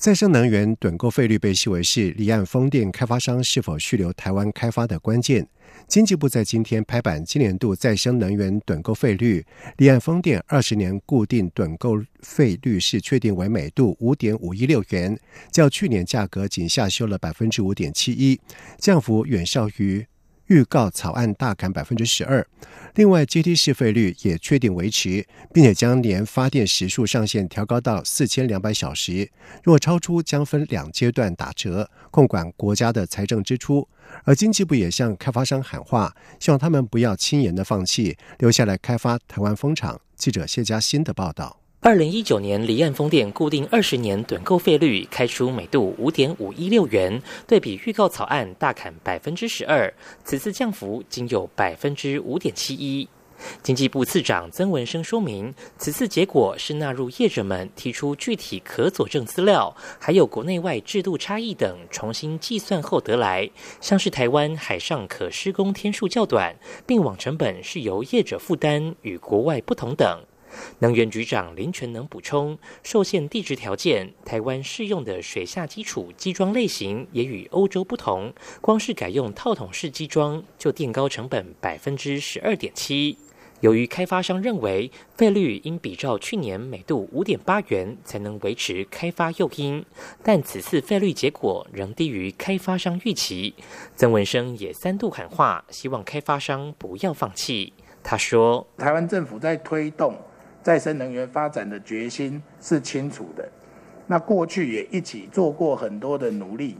再生能源趸购费率被视为是离岸风电开发商是否续留台湾开发的关键。经济部在今天拍板，今年度再生能源趸购费率，离岸风电二十年固定趸购费率是确定为每度五点五一六元，较去年价格仅下修了百分之五点七一，降幅远少于。预告草案大砍百分之十二，另外阶梯式费率也确定维持，并且将年发电时数上限调高到四千两百小时，若超出将分两阶段打折，控管国家的财政支出。而经济部也向开发商喊话，希望他们不要轻言的放弃，留下来开发台湾风场。记者谢佳欣的报道。二零一九年离岸风电固定二十年趸购费率开出每度五点五一六元，对比预告草案大砍百分之十二，此次降幅仅有百分之五点七一。经济部次长曾文生说明，此次结果是纳入业者们提出具体可佐证资料，还有国内外制度差异等重新计算后得来，像是台湾海上可施工天数较短，并网成本是由业者负担，与国外不同等。能源局长林全能补充，受限地质条件，台湾适用的水下基础基桩类型也与欧洲不同。光是改用套筒式基桩，就垫高成本百分之十二点七。由于开发商认为费率应比照去年每度五点八元才能维持开发诱因，但此次费率结果仍低于开发商预期。曾文生也三度喊话，希望开发商不要放弃。他说：“台湾政府在推动。”再生能源发展的决心是清楚的，那过去也一起做过很多的努力，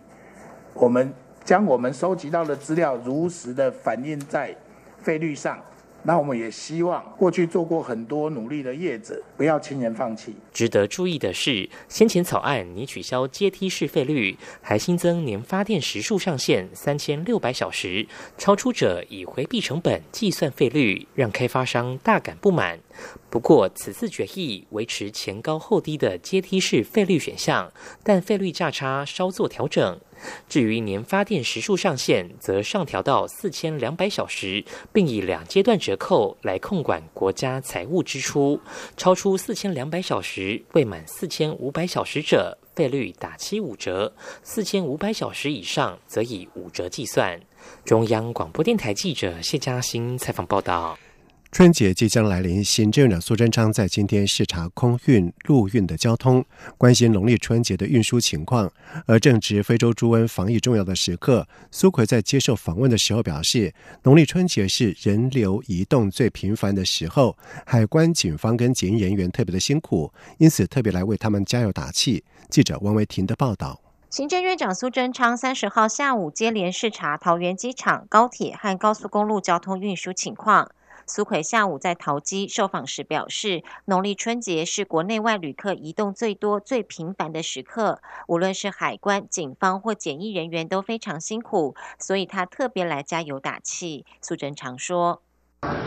我们将我们收集到的资料如实的反映在费率上。那我们也希望过去做过很多努力的业者不要轻言放弃。值得注意的是，先前草案拟取消阶梯式费率，还新增年发电时数上限三千六百小时，超出者以回避成本计算费率，让开发商大感不满。不过，此次决议维持前高后低的阶梯式费率选项，但费率价差稍作调整。至于年发电时数上限，则上调到四千两百小时，并以两阶段折扣来控管国家财务支出。超出四千两百小时未满四千五百小时者，费率打七五折；四千五百小时以上，则以五折计算。中央广播电台记者谢嘉欣采访报道。春节即将来临，行政长苏贞昌在今天视察空运、陆运的交通，关心农历春节的运输情况。而正值非洲猪瘟防疫重要的时刻，苏奎在接受访问的时候表示，农历春节是人流移动最频繁的时候，海关、警方跟检疫人员特别的辛苦，因此特别来为他们加油打气。记者王维婷的报道。行政院长苏贞昌三十号下午接连视察桃园机场、高铁和高速公路交通运输情况。苏奎下午在桃机受访时表示，农历春节是国内外旅客移动最多、最频繁的时刻，无论是海关、警方或检疫人员都非常辛苦，所以他特别来加油打气。苏贞常说：“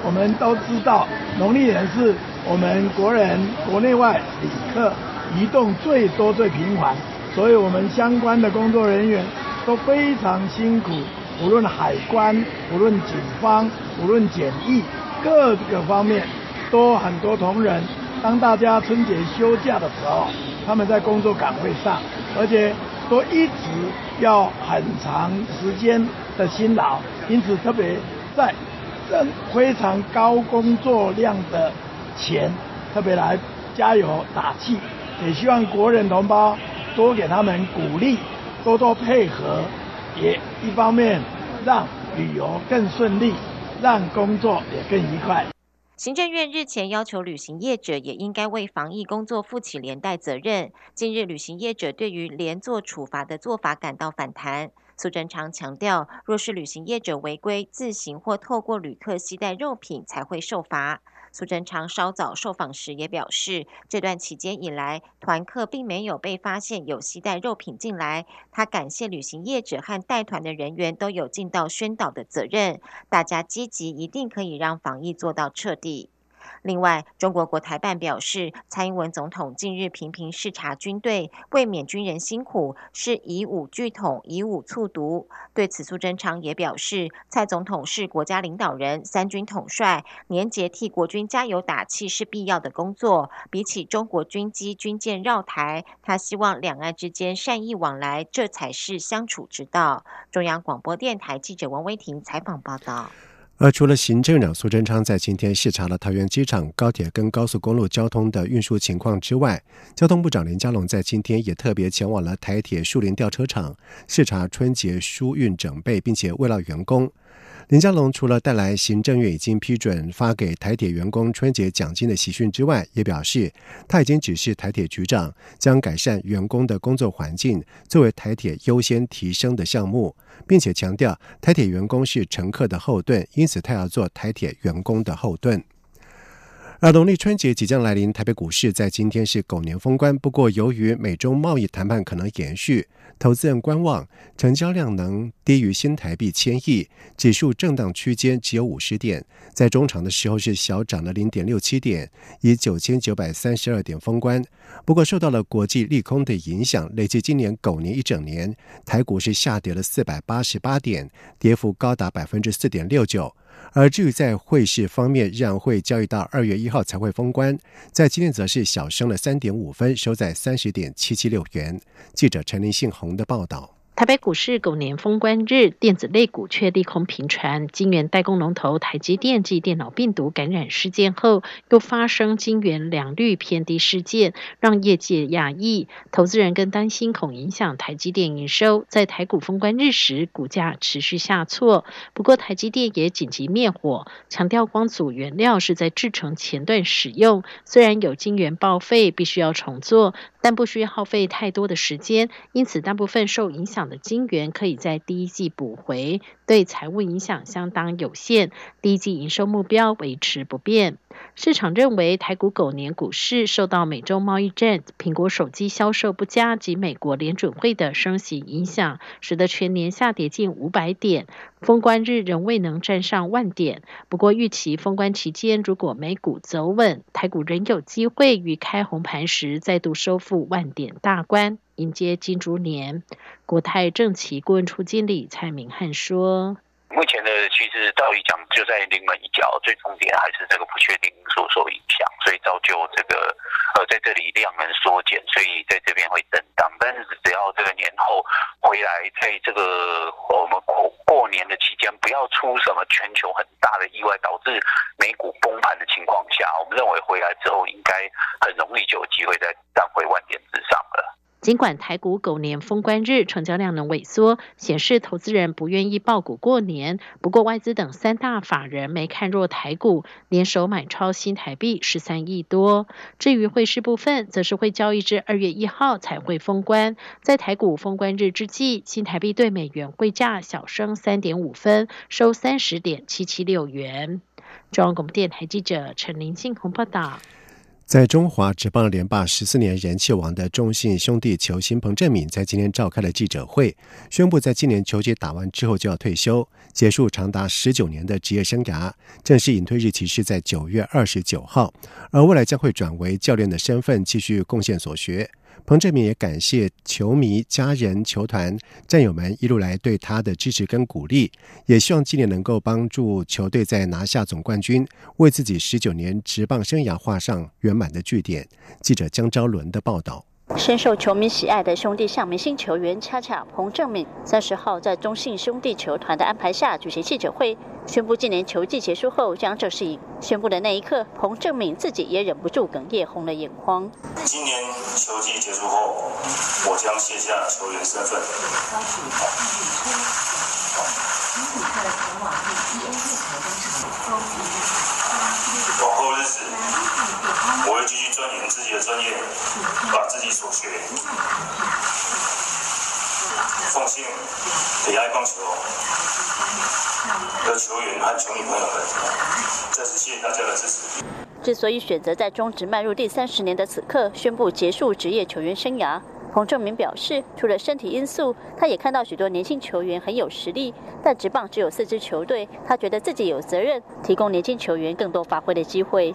我们都知道，农历年是我们国人国内外旅客移动最多、最频繁，所以我们相关的工作人员都非常辛苦，无论海关、无论警方、无论检疫。”各个方面都很多同仁，当大家春节休假的时候，他们在工作岗位上，而且都一直要很长时间的辛劳，因此特别在这非常高工作量的前，特别来加油打气，也希望国人同胞多给他们鼓励，多多配合，也一方面让旅游更顺利。让工作也更愉快。行政院日前要求旅行业者也应该为防疫工作负起连带责任。近日，旅行业者对于连坐处罚的做法感到反弹。苏贞昌强调，若是旅行业者违规自行或透过旅客携带肉品，才会受罚。苏贞昌稍早受访时也表示，这段期间以来，团客并没有被发现有携带肉品进来。他感谢旅行业者和带团的人员都有尽到宣导的责任，大家积极，一定可以让防疫做到彻底。另外，中国国台办表示，蔡英文总统近日频频视察军队，为免军人辛苦，是以武拒统，以武促独。对此，苏贞昌也表示，蔡总统是国家领导人、三军统帅，年节替国军加油打气是必要的工作。比起中国军机、军舰绕台，他希望两岸之间善意往来，这才是相处之道。中央广播电台记者王威婷采访报道。而除了行政长苏贞昌在今天视察了桃园机场、高铁跟高速公路交通的运输情况之外，交通部长林佳龙在今天也特别前往了台铁树林吊车厂视察春节疏运整备，并且慰劳员工。林佳龙除了带来行政院已经批准发给台铁员工春节奖金的喜讯之外，也表示他已经指示台铁局长将改善员工的工作环境作为台铁优先提升的项目，并且强调台铁员工是乘客的后盾，因此他要做台铁员工的后盾。而农历春节即将来临，台北股市在今天是狗年封关。不过，由于美中贸易谈判可能延续，投资人观望，成交量能低于新台币千亿，指数震荡区间只有五十点，在中场的时候是小涨了零点六七点，以九千九百三十二点封关。不过，受到了国际利空的影响，累计今年狗年一整年，台股是下跌了四百八十八点，跌幅高达百分之四点六九。而至于在汇市方面，日元会交易到二月一号才会封关，在今天则是小升了三点五分，收在三十点七七六元。记者陈林信宏的报道。台北股市狗年封关日，电子类股却利空频传。晶圆代工龙头台积电继电脑病毒感染事件后，又发生晶圆良率偏低事件，让业界讶异。投资人更担心恐影响台积电营收。在台股封关日时，股价持续下挫。不过，台积电也紧急灭火，强调光阻原料是在制成前段使用，虽然有晶圆报废，必须要重做。但不需要耗费太多的时间，因此大部分受影响的金源可以在第一季补回，对财务影响相当有限。第一季营收目标维持不变。市场认为，台股狗年股市受到美洲贸易战、苹果手机销售不佳及美国联准会的升息影响，使得全年下跌近五百点。封关日仍未能站上万点，不过预期封关期间如果美股走稳，台股仍有机会于开红盘时再度收复万点大关，迎接金猪年。国泰正奇顾问处经理蔡明汉说。目前的其实照理讲就在临门一脚，最重点还是这个不确定因素受影响，所以造就这个呃在这里量能缩减，所以在这边会震荡。但是只要这个年后回来，在这个我们过过年的期间，不要出什么全球很大的意外导致美股崩盘的情况下，我们认为回来之后应该很容易就有机会再站回万点之上了。尽管台股狗年封关日成交量能萎缩，显示投资人不愿意爆股过年。不过外资等三大法人没看弱台股，联手买超新台币十三亿多。至于汇市部分，则是会交易至二月一号才会封关。在台股封关日之际，新台币对美元汇价小升三点五分，收三十点七七六元。中央广播电台记者陈林信鸿报道。在中华职棒连霸十四年人气王的中信兄弟球星彭振敏，在今天召开了记者会，宣布在今年球季打完之后就要退休，结束长达十九年的职业生涯。正式隐退日期是在九月二十九号，而未来将会转为教练的身份，继续贡献所学。彭振明也感谢球迷、家人、球团、战友们一路来对他的支持跟鼓励，也希望今年能够帮助球队在拿下总冠军，为自己十九年职棒生涯画上圆满的句点。记者江昭伦的报道。深受球迷喜爱的兄弟象明星球员恰恰彭正敏，三十号在中信兄弟球团的安排下举行记者会，宣布今年球季结束后将正式宣布的那一刻，彭正敏自己也忍不住哽咽，红了眼眶。今年球季结束后，我将卸下球员身份。往后日子，我会继续钻研自己的专业，把自己所学奉重信给爱棒球的球员和球迷朋友们，再次谢谢大家的支持。之所以选择在中职迈入第三十年的此刻宣布结束职业球员生涯，彭正明表示，除了身体因素，他也看到许多年轻球员很有实力，但职棒只有四支球队，他觉得自己有责任提供年轻球员更多发挥的机会。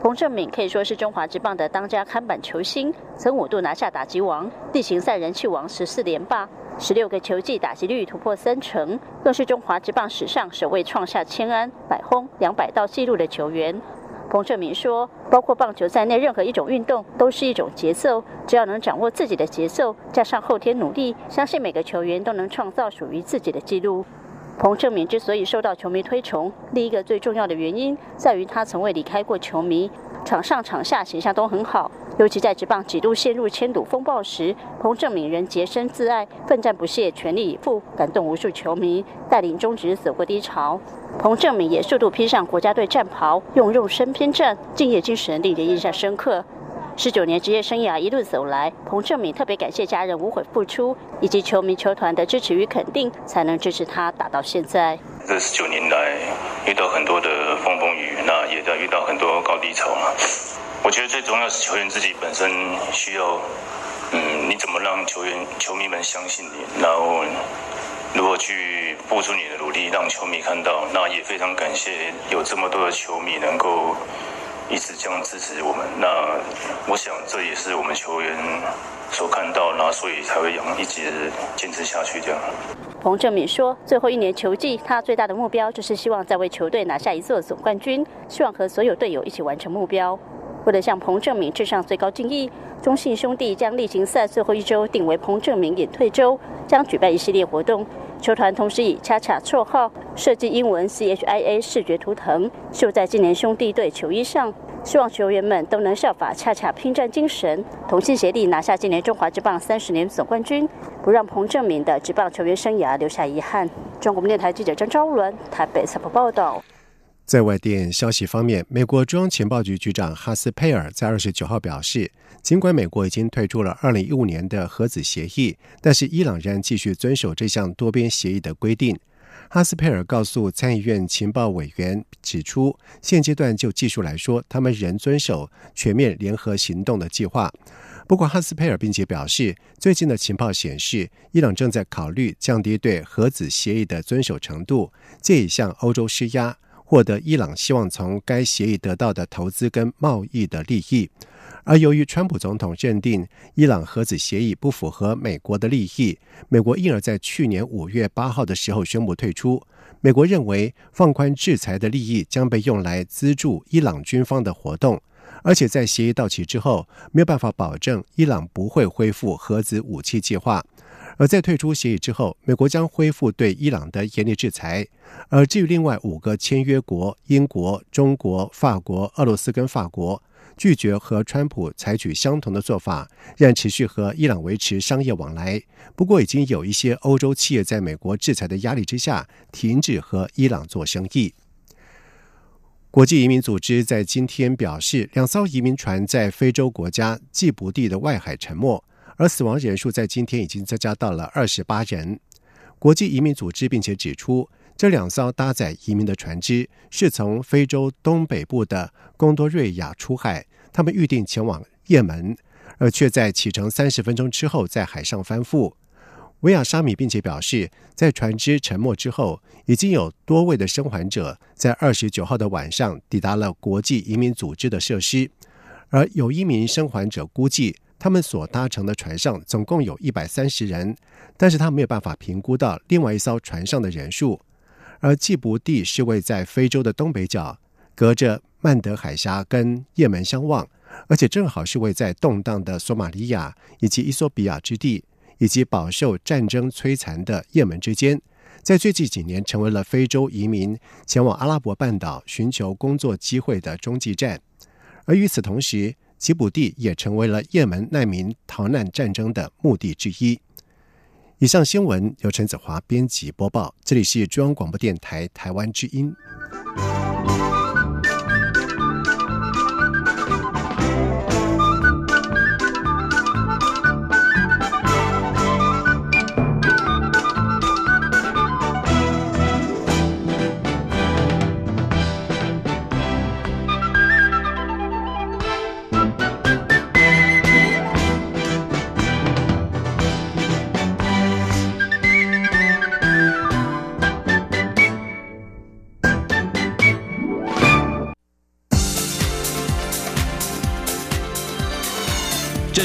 彭正敏可以说是中华职棒的当家看板球星，曾五度拿下打击王、例行赛人气王十四连霸，十六个球季打击率突破三成，更是中华职棒史上首位创下千安、百轰、两百道纪录的球员。彭正明说：“包括棒球在内，任何一种运动都是一种节奏。只要能掌握自己的节奏，加上后天努力，相信每个球员都能创造属于自己的纪录。”彭正明之所以受到球迷推崇，另一个最重要的原因在于他从未离开过球迷，场上场下形象都很好。尤其在职棒几度陷入签赌风暴时，彭正明仍洁身自爱，奋战不懈，全力以赴，感动无数球迷，带领中职走过低潮。彭正明也数度披上国家队战袍，用肉身拼战，敬业精神令人印象深刻。十九年职业生涯一路走来，彭正敏特别感谢家人无悔付出，以及球迷球团的支持与肯定，才能支持他打到现在。这十九年来，遇到很多的风风雨雨，那也在遇到很多高低潮嘛。我觉得最重要是球员自己本身需要，嗯，你怎么让球员、球迷们相信你，然后如何去付出你的努力，让球迷看到。那也非常感谢有这么多的球迷能够。一直这样支持我们，那我想这也是我们球员所看到，那所以才会养一直坚持下去这样。彭正敏说，最后一年球季，他最大的目标就是希望再为球队拿下一座总冠军，希望和所有队友一起完成目标。为了向彭正敏致上最高敬意，中信兄弟将例行赛最后一周定为彭正敏隐退周，将举办一系列活动。球团同时以“恰恰”绰号设计英文 C H I A 视觉图腾，绣在今年兄弟队球衣上，希望球员们都能效法“恰恰”拼战精神，同心协力拿下今年中华职棒三十年总冠军，不让彭正明的职棒球员生涯留下遗憾。中国电台记者张昭伦台北采访报道。在外电消息方面，美国中央情报局局长哈斯佩尔在二十九号表示，尽管美国已经退出了二零一五年的核子协议，但是伊朗仍继续遵守这项多边协议的规定。哈斯佩尔告诉参议院情报委员，指出现阶段就技术来说，他们仍遵守全面联合行动的计划。不过，哈斯佩尔并且表示，最近的情报显示，伊朗正在考虑降低对核子协议的遵守程度，借以向欧洲施压。获得伊朗希望从该协议得到的投资跟贸易的利益，而由于川普总统认定伊朗核子协议不符合美国的利益，美国因而在去年五月八号的时候宣布退出。美国认为放宽制裁的利益将被用来资助伊朗军方的活动，而且在协议到期之后，没有办法保证伊朗不会恢复核子武器计划。而在退出协议之后，美国将恢复对伊朗的严厉制裁。而至于另外五个签约国——英国、中国、法国、俄罗斯跟法国——拒绝和川普采取相同的做法，仍持续和伊朗维持商业往来。不过，已经有一些欧洲企业在美国制裁的压力之下，停止和伊朗做生意。国际移民组织在今天表示，两艘移民船在非洲国家吉布地的外海沉没。而死亡人数在今天已经增加到了二十八人。国际移民组织并且指出，这两艘搭载移民的船只是从非洲东北部的贡多瑞亚出海，他们预定前往也门，而却在启程三十分钟之后在海上翻覆。维亚沙米并且表示，在船只沉没之后，已经有多位的生还者在二十九号的晚上抵达了国际移民组织的设施，而有一名生还者估计。他们所搭乘的船上总共有一百三十人，但是他没有办法评估到另外一艘船上的人数。而吉布地是位在非洲的东北角，隔着曼德海峡跟也门相望，而且正好是位在动荡的索马利亚以及伊索比亚之地，以及饱受战争摧残的也门之间，在最近几年成为了非洲移民前往阿拉伯半岛寻求工作机会的中继站。而与此同时，吉卜地也成为了也门难民逃难战争的目的之一。以上新闻由陈子华编辑播报，这里是中央广播电台台湾之音。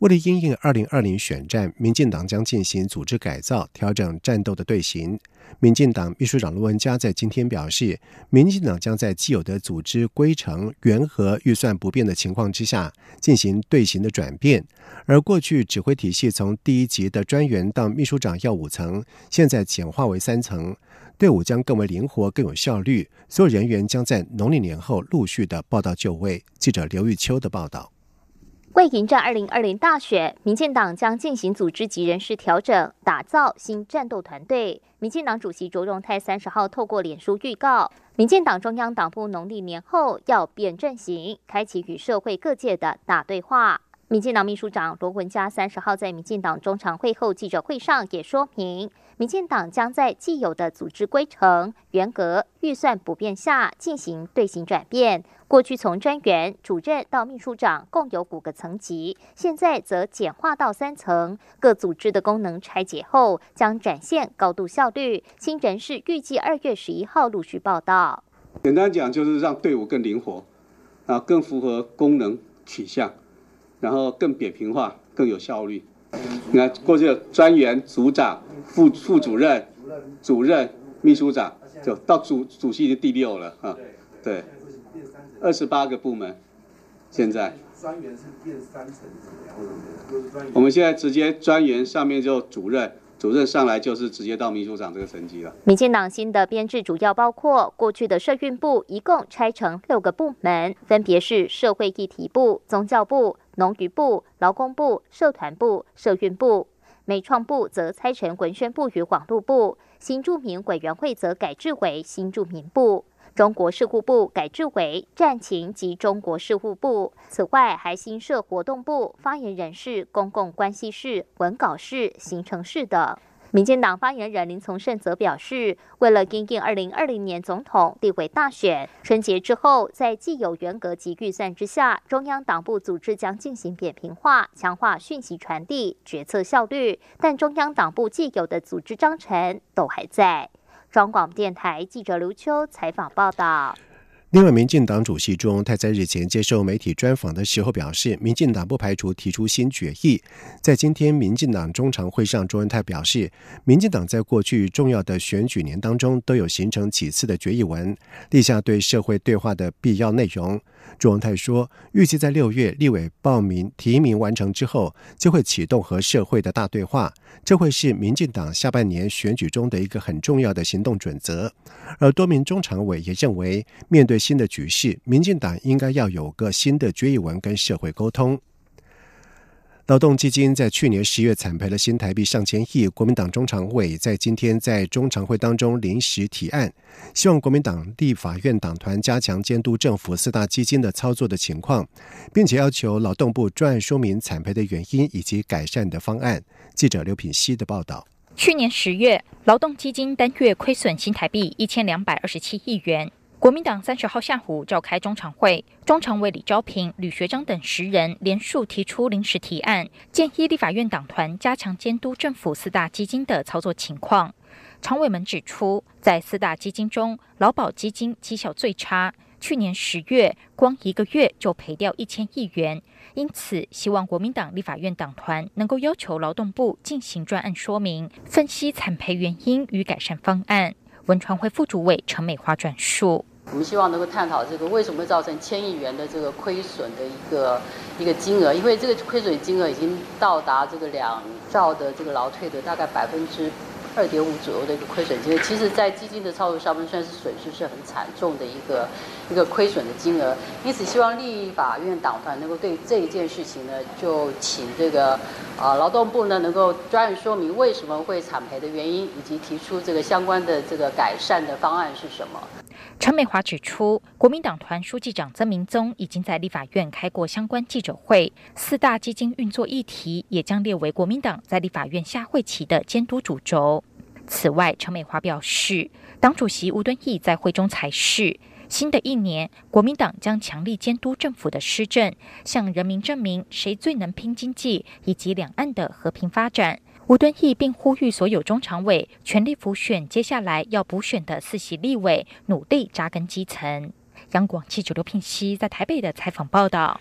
为了因应二零二零选战，民进党将进行组织改造，调整战斗的队形。民进党秘书长卢文嘉在今天表示，民进党将在既有的组织规程、员和预算不变的情况之下，进行队形的转变。而过去指挥体系从第一级的专员到秘书长要五层，现在简化为三层，队伍将更为灵活、更有效率。所有人员将在农历年后陆续的报到就位。记者刘玉秋的报道。为迎战二零二零大选，民进党将进行组织及人事调整，打造新战斗团队。民进党主席卓荣泰三十号透过脸书预告，民进党中央党部农历年后要变阵型，开启与社会各界的大对话。民进党秘书长罗文嘉三十号在民进党中常会后记者会上也说明，民进党将在既有的组织规程、员格、预算不变下进行队形转变。过去从专员、主任到秘书长共有五个层级，现在则简化到三层。各组织的功能拆解后，将展现高度效率。新人事预计二月十一号陆续报道。简单讲，就是让队伍更灵活，啊，更符合功能取向。然后更扁平化，更有效率。你看，过去有专员、组长、副副主任、主任、秘书长，就到主主席的第六了啊。对，二十八个部门，现在专员是变三层，我们现在直接专员上面就主任。主任上来就是直接到秘书长这个层级了。民进党新的编制主要包括过去的社运部，一共拆成六个部门，分别是社会议题部、宗教部、农渔部、劳工部、社团部、社运部；美创部则拆成文宣部与网络部；新住民委员会则改制为新住民部。中国事务部改制为战情及中国事务部，此外还新设活动部、发言人室、公共关系室、文稿室、行程室等。民进党发言人林从胜则表示，为了应应二零二零年总统地位大选，春节之后在既有原格及预算之下，中央党部组织将进行扁平化，强化讯息传递、决策效率，但中央党部既有的组织章程都还在。中广电台记者刘秋采访报道。另外，民进党主席钟泰在日前接受媒体专访的时候表示，民进党不排除提出新决议。在今天民进党中常会上，钟文泰表示，民进党在过去重要的选举年当中都有形成几次的决议文，立下对社会对话的必要内容。朱荣泰说，预计在六月立委报名提名完成之后，就会启动和社会的大对话，这会是民进党下半年选举中的一个很重要的行动准则。而多名中常委也认为，面对新的局势，民进党应该要有个新的决议文跟社会沟通。劳动基金在去年十月惨赔了新台币上千亿，国民党中常委在今天在中常会当中临时提案，希望国民党立法院党团加强监督政府四大基金的操作的情况，并且要求劳动部专案说明惨赔的原因以及改善的方案。记者刘品希的报道。去年十月，劳动基金单月亏损新台币一千两百二十七亿元。国民党三十号下午召开中常会，中常委李昭平、吕学章等十人联署提出临时提案，建议立法院党团加强监督政府四大基金的操作情况。常委们指出，在四大基金中，劳保基金绩效最差，去年十月光一个月就赔掉一千亿元，因此希望国民党立法院党团能够要求劳动部进行专案说明，分析惨赔原因与改善方案。文传会副主委陈美华转述。我们希望能够探讨这个为什么会造成千亿元的这个亏损的一个一个金额，因为这个亏损金额已经到达这个两兆的这个劳退的大概百分之二点五左右的一个亏损金额。其实，在基金的操作上面，算是损失是很惨重的一个一个亏损的金额。因此，希望立法院党团能够对这一件事情呢，就请这个啊劳动部呢能够专案说明为什么会惨赔的原因，以及提出这个相关的这个改善的方案是什么。陈美华指出，国民党团书记长曾明宗已经在立法院开过相关记者会，四大基金运作议题也将列为国民党在立法院下会期的监督主轴。此外，陈美华表示，党主席吴敦义在会中才是新的一年，国民党将强力监督政府的施政，向人民证明谁最能拼经济以及两岸的和平发展。吴敦义并呼吁所有中常委全力辅选接下来要补选的四席立委，努力扎根基层。央广记者刘聘熙在台北的采访报道。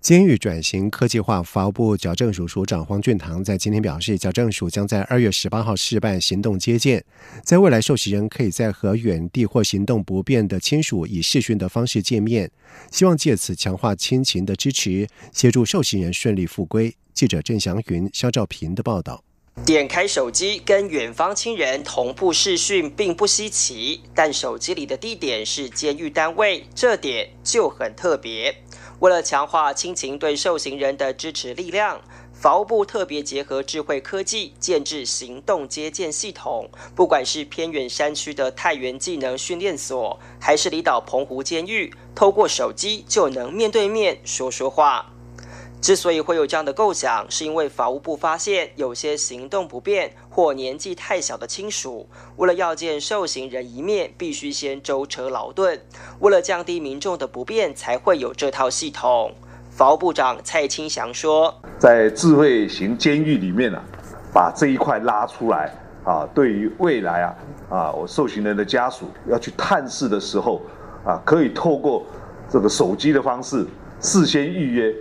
监狱转型科技化，法务部矫正署署长黄俊堂在今天表示，矫正署将在二月十八号试办行动接见，在未来受刑人可以在和远地或行动不便的亲属以视讯的方式见面，希望借此强化亲情的支持，协助受刑人顺利复归。记者郑祥云、肖兆平的报道。点开手机跟远方亲人同步视讯并不稀奇，但手机里的地点是监狱单位，这点就很特别。为了强化亲情对受刑人的支持力量，法务部特别结合智慧科技建制行动接见系统。不管是偏远山区的太原技能训练所，还是离岛澎湖监狱，透过手机就能面对面说说话。之所以会有这样的构想，是因为法务部发现有些行动不便或年纪太小的亲属，为了要见受刑人一面，必须先舟车劳顿。为了降低民众的不便，才会有这套系统。法务部长蔡清祥说：“在智慧型监狱里面啊，把这一块拉出来啊，对于未来啊啊，我受刑人的家属要去探视的时候啊，可以透过这个手机的方式事先预约。”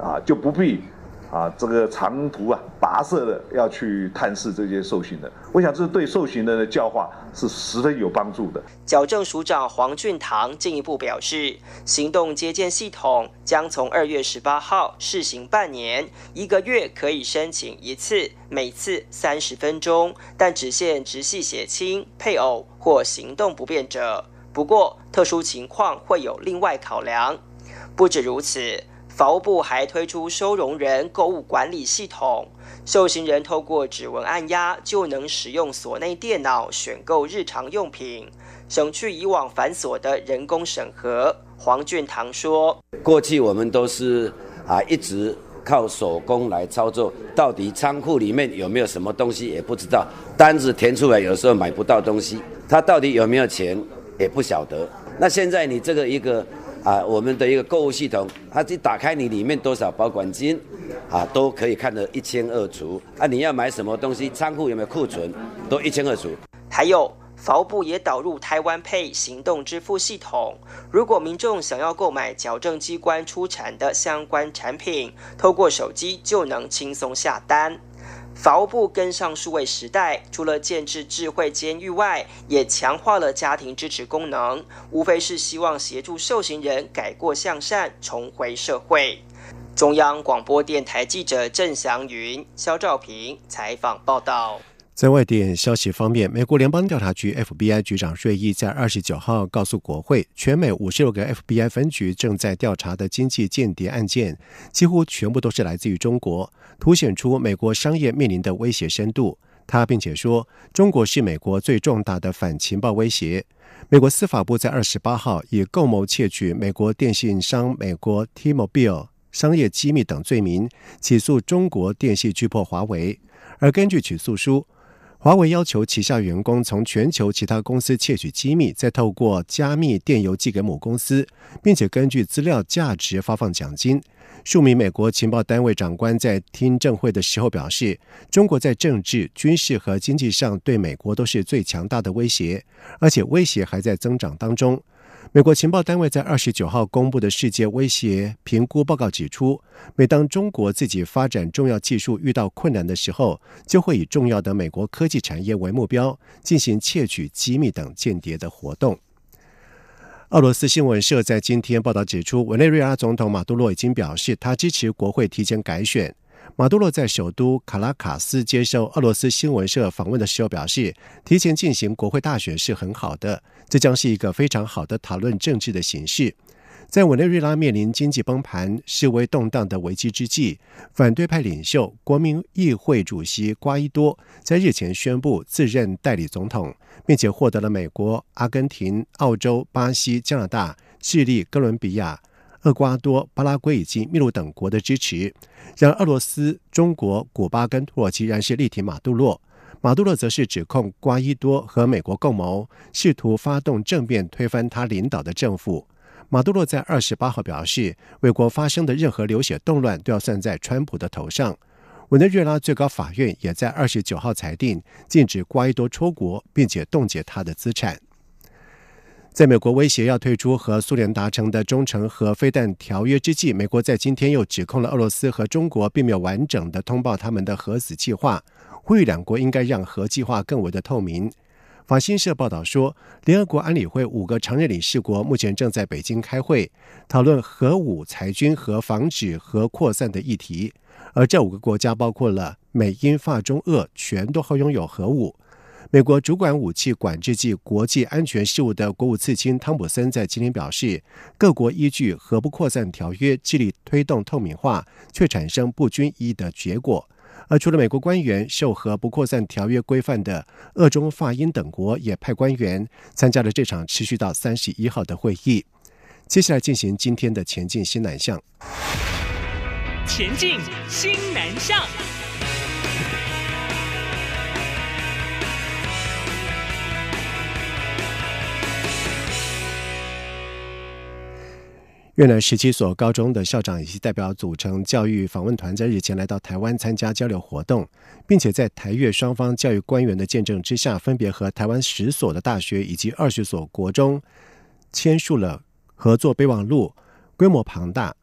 啊，就不必啊，这个长途啊跋涉的要去探视这些受刑的。我想，这是对受刑的教化是十分有帮助的。矫正署长黄俊堂进一步表示，行动接见系统将从二月十八号试行半年，一个月可以申请一次，每次三十分钟，但只限直系血亲、配偶或行动不便者。不过，特殊情况会有另外考量。不止如此。法务部还推出收容人购物管理系统，受刑人透过指纹按压就能使用所内电脑选购日常用品，省去以往繁琐的人工审核。黄俊堂说：“过去我们都是啊，一直靠手工来操作，到底仓库里面有没有什么东西也不知道，单子填出来有时候买不到东西，他到底有没有钱也不晓得。那现在你这个一个。”啊，我们的一个购物系统，它一打开，你里面多少保管金，啊，都可以看得一清二楚。啊，你要买什么东西，仓库有没有库存，都一清二楚。还有，法务部也导入台湾配行动支付系统，如果民众想要购买矫正机关出产的相关产品，透过手机就能轻松下单。法务部跟上数位时代，除了建制智慧监狱外，也强化了家庭支持功能，无非是希望协助受刑人改过向善，重回社会。中央广播电台记者郑祥云、肖兆平采访报道。在外电消息方面，美国联邦调查局 FBI 局长瑞伊在二十九号告诉国会，全美五十六个 FBI 分局正在调查的经济间谍案件，几乎全部都是来自于中国，凸显出美国商业面临的威胁深度。他并且说，中国是美国最重大的反情报威胁。美国司法部在二十八号以共谋窃取美国电信商美国 T-Mobile 商业机密等罪名，起诉中国电信巨破华为。而根据起诉书，华为要求旗下员工从全球其他公司窃取机密，再透过加密电邮寄给母公司，并且根据资料价值发放奖金。数名美国情报单位长官在听证会的时候表示，中国在政治、军事和经济上对美国都是最强大的威胁，而且威胁还在增长当中。美国情报单位在二十九号公布的世界威胁评估报告指出，每当中国自己发展重要技术遇到困难的时候，就会以重要的美国科技产业为目标，进行窃取机密等间谍的活动。俄罗斯新闻社在今天报道指出，委内瑞拉总统马杜罗已经表示，他支持国会提前改选。马杜罗在首都卡拉卡斯接受俄罗斯新闻社访问的时候表示，提前进行国会大选是很好的，这将是一个非常好的讨论政治的形式。在委内瑞拉面临经济崩盘、示威动荡的危机之际，反对派领袖、国民议会主席瓜伊多在日前宣布自任代理总统，并且获得了美国、阿根廷、澳洲、巴西、加拿大、智利、哥伦比亚。厄瓜多、巴拉圭以及秘鲁等国的支持，然而俄罗斯、中国、古巴跟土耳其然是力挺马杜洛。马杜罗则是指控瓜伊多和美国共谋，试图发动政变推翻他领导的政府。马杜罗在二十八号表示，美国发生的任何流血动乱都要算在川普的头上。委内瑞拉最高法院也在二十九号裁定，禁止瓜伊多出国，并且冻结他的资产。在美国威胁要退出和苏联达成的中程核飞弹条约之际，美国在今天又指控了俄罗斯和中国并没有完整的通报他们的核子计划，呼吁两国应该让核计划更为的透明。法新社报道说，联合国安理会五个常任理事国目前正在北京开会，讨论核武裁军和防止核扩散的议题。而这五个国家包括了美、英、法、中、俄，全都会拥有核武。美国主管武器管制及国际安全事务的国务次卿汤普森在今天表示，各国依据核不扩散条约致力推动透明化，却产生不均一的结果。而除了美国官员，受核不扩散条约规范的俄、中、法、英等国也派官员参加了这场持续到三十一号的会议。接下来进行今天的前进新南向。前进新南向。越南十七所高中的校长以及代表组成教育访问团，在日前来到台湾参加交流活动，并且在台越双方教育官员的见证之下，分别和台湾十所的大学以及二十所国中签署了合作备忘录，规模庞大。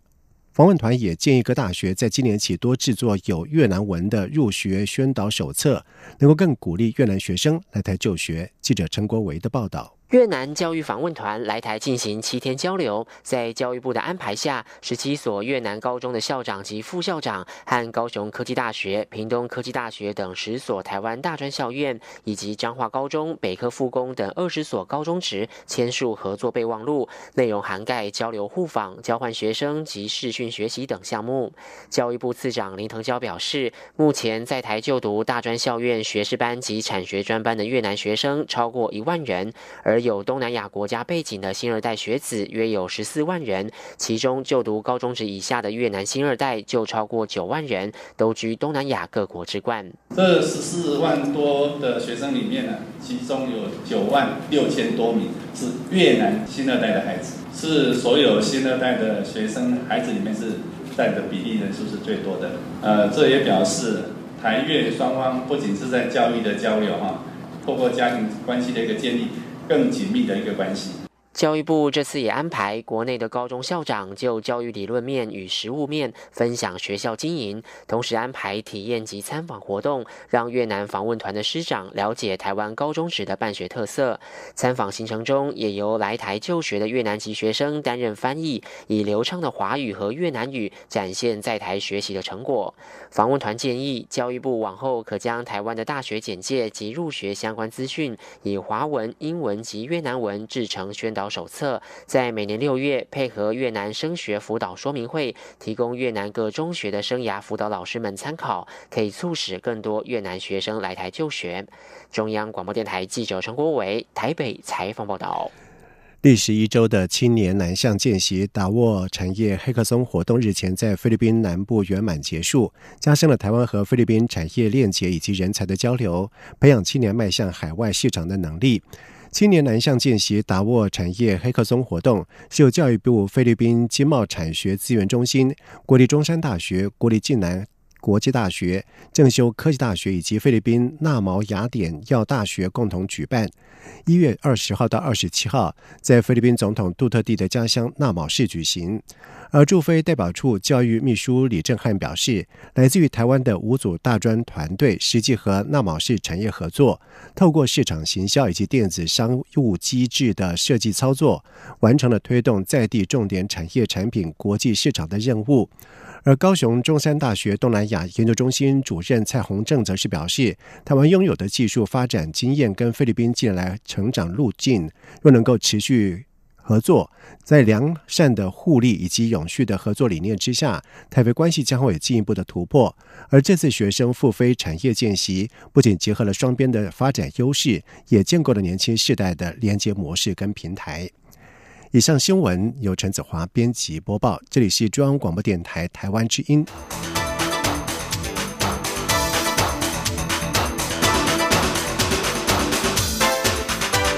访问团也建议各大学在今年起多制作有越南文的入学宣导手册，能够更鼓励越南学生来台就学。记者陈国维的报道。越南教育访问团来台进行七天交流，在教育部的安排下，十七所越南高中的校长及副校长和高雄科技大学、屏东科技大学等十所台湾大专校院，以及彰化高中、北科复工等二十所高中职签署合作备忘录，内容涵盖交流互访、交换学生及视讯学习等项目。教育部次长林腾蛟表示，目前在台就读大专校院学士班及产学专班的越南学生超过一万人，而而有东南亚国家背景的新二代学子约有十四万人，其中就读高中职以下的越南新二代就超过九万人，都居东南亚各国之冠。这十四万多的学生里面呢，其中有九万六千多名是越南新二代的孩子，是所有新二代的学生孩子里面是占的比例人数是最多的。呃，这也表示台越双方不仅是在教育的交流哈，透过家庭关系的一个建立。更紧密的一个关系。教育部这次也安排国内的高中校长就教育理论面与实务面分享学校经营，同时安排体验及参访活动，让越南访问团的师长了解台湾高中时的办学特色。参访行程中，也由来台就学的越南籍学生担任翻译，以流畅的华语和越南语展现在台学习的成果。访问团建议，教育部往后可将台湾的大学简介及入学相关资讯，以华文、英文及越南文制成宣导。手册在每年六月配合越南升学辅导说明会，提供越南各中学的生涯辅导老师们参考，可以促使更多越南学生来台就学。中央广播电台记者陈国伟台北采访报道。历时一周的青年南向见习达沃产业黑客松活动日前在菲律宾南部圆满结束，加深了台湾和菲律宾产业链接以及人才的交流，培养青年迈向海外市场的能力。青年南向见习达沃产业黑客松活动是由教育部菲律宾经贸产学资源中心、国立中山大学、国立暨南国际大学、正修科技大学以及菲律宾纳毛雅典药大学共同举办。一月二十号到二十七号，在菲律宾总统杜特地的家乡纳毛市举行。而驻菲代表处教育秘书李正汉表示，来自于台湾的五组大专团队，实际和纳卯市产业合作，透过市场行销以及电子商务机制的设计操作，完成了推动在地重点产业产品国际市场的任务。而高雄中山大学东南亚研究中心主任蔡宏正则是表示，台湾拥有的技术发展经验跟菲律宾近来成长路径，若能够持续。合作在良善的互利以及永续的合作理念之下，台菲关系将会有进一步的突破。而这次学生赴菲产业见习，不仅结合了双边的发展优势，也建构了年轻世代的连接模式跟平台。以上新闻由陈子华编辑播报，这里是中央广播电台台湾之音。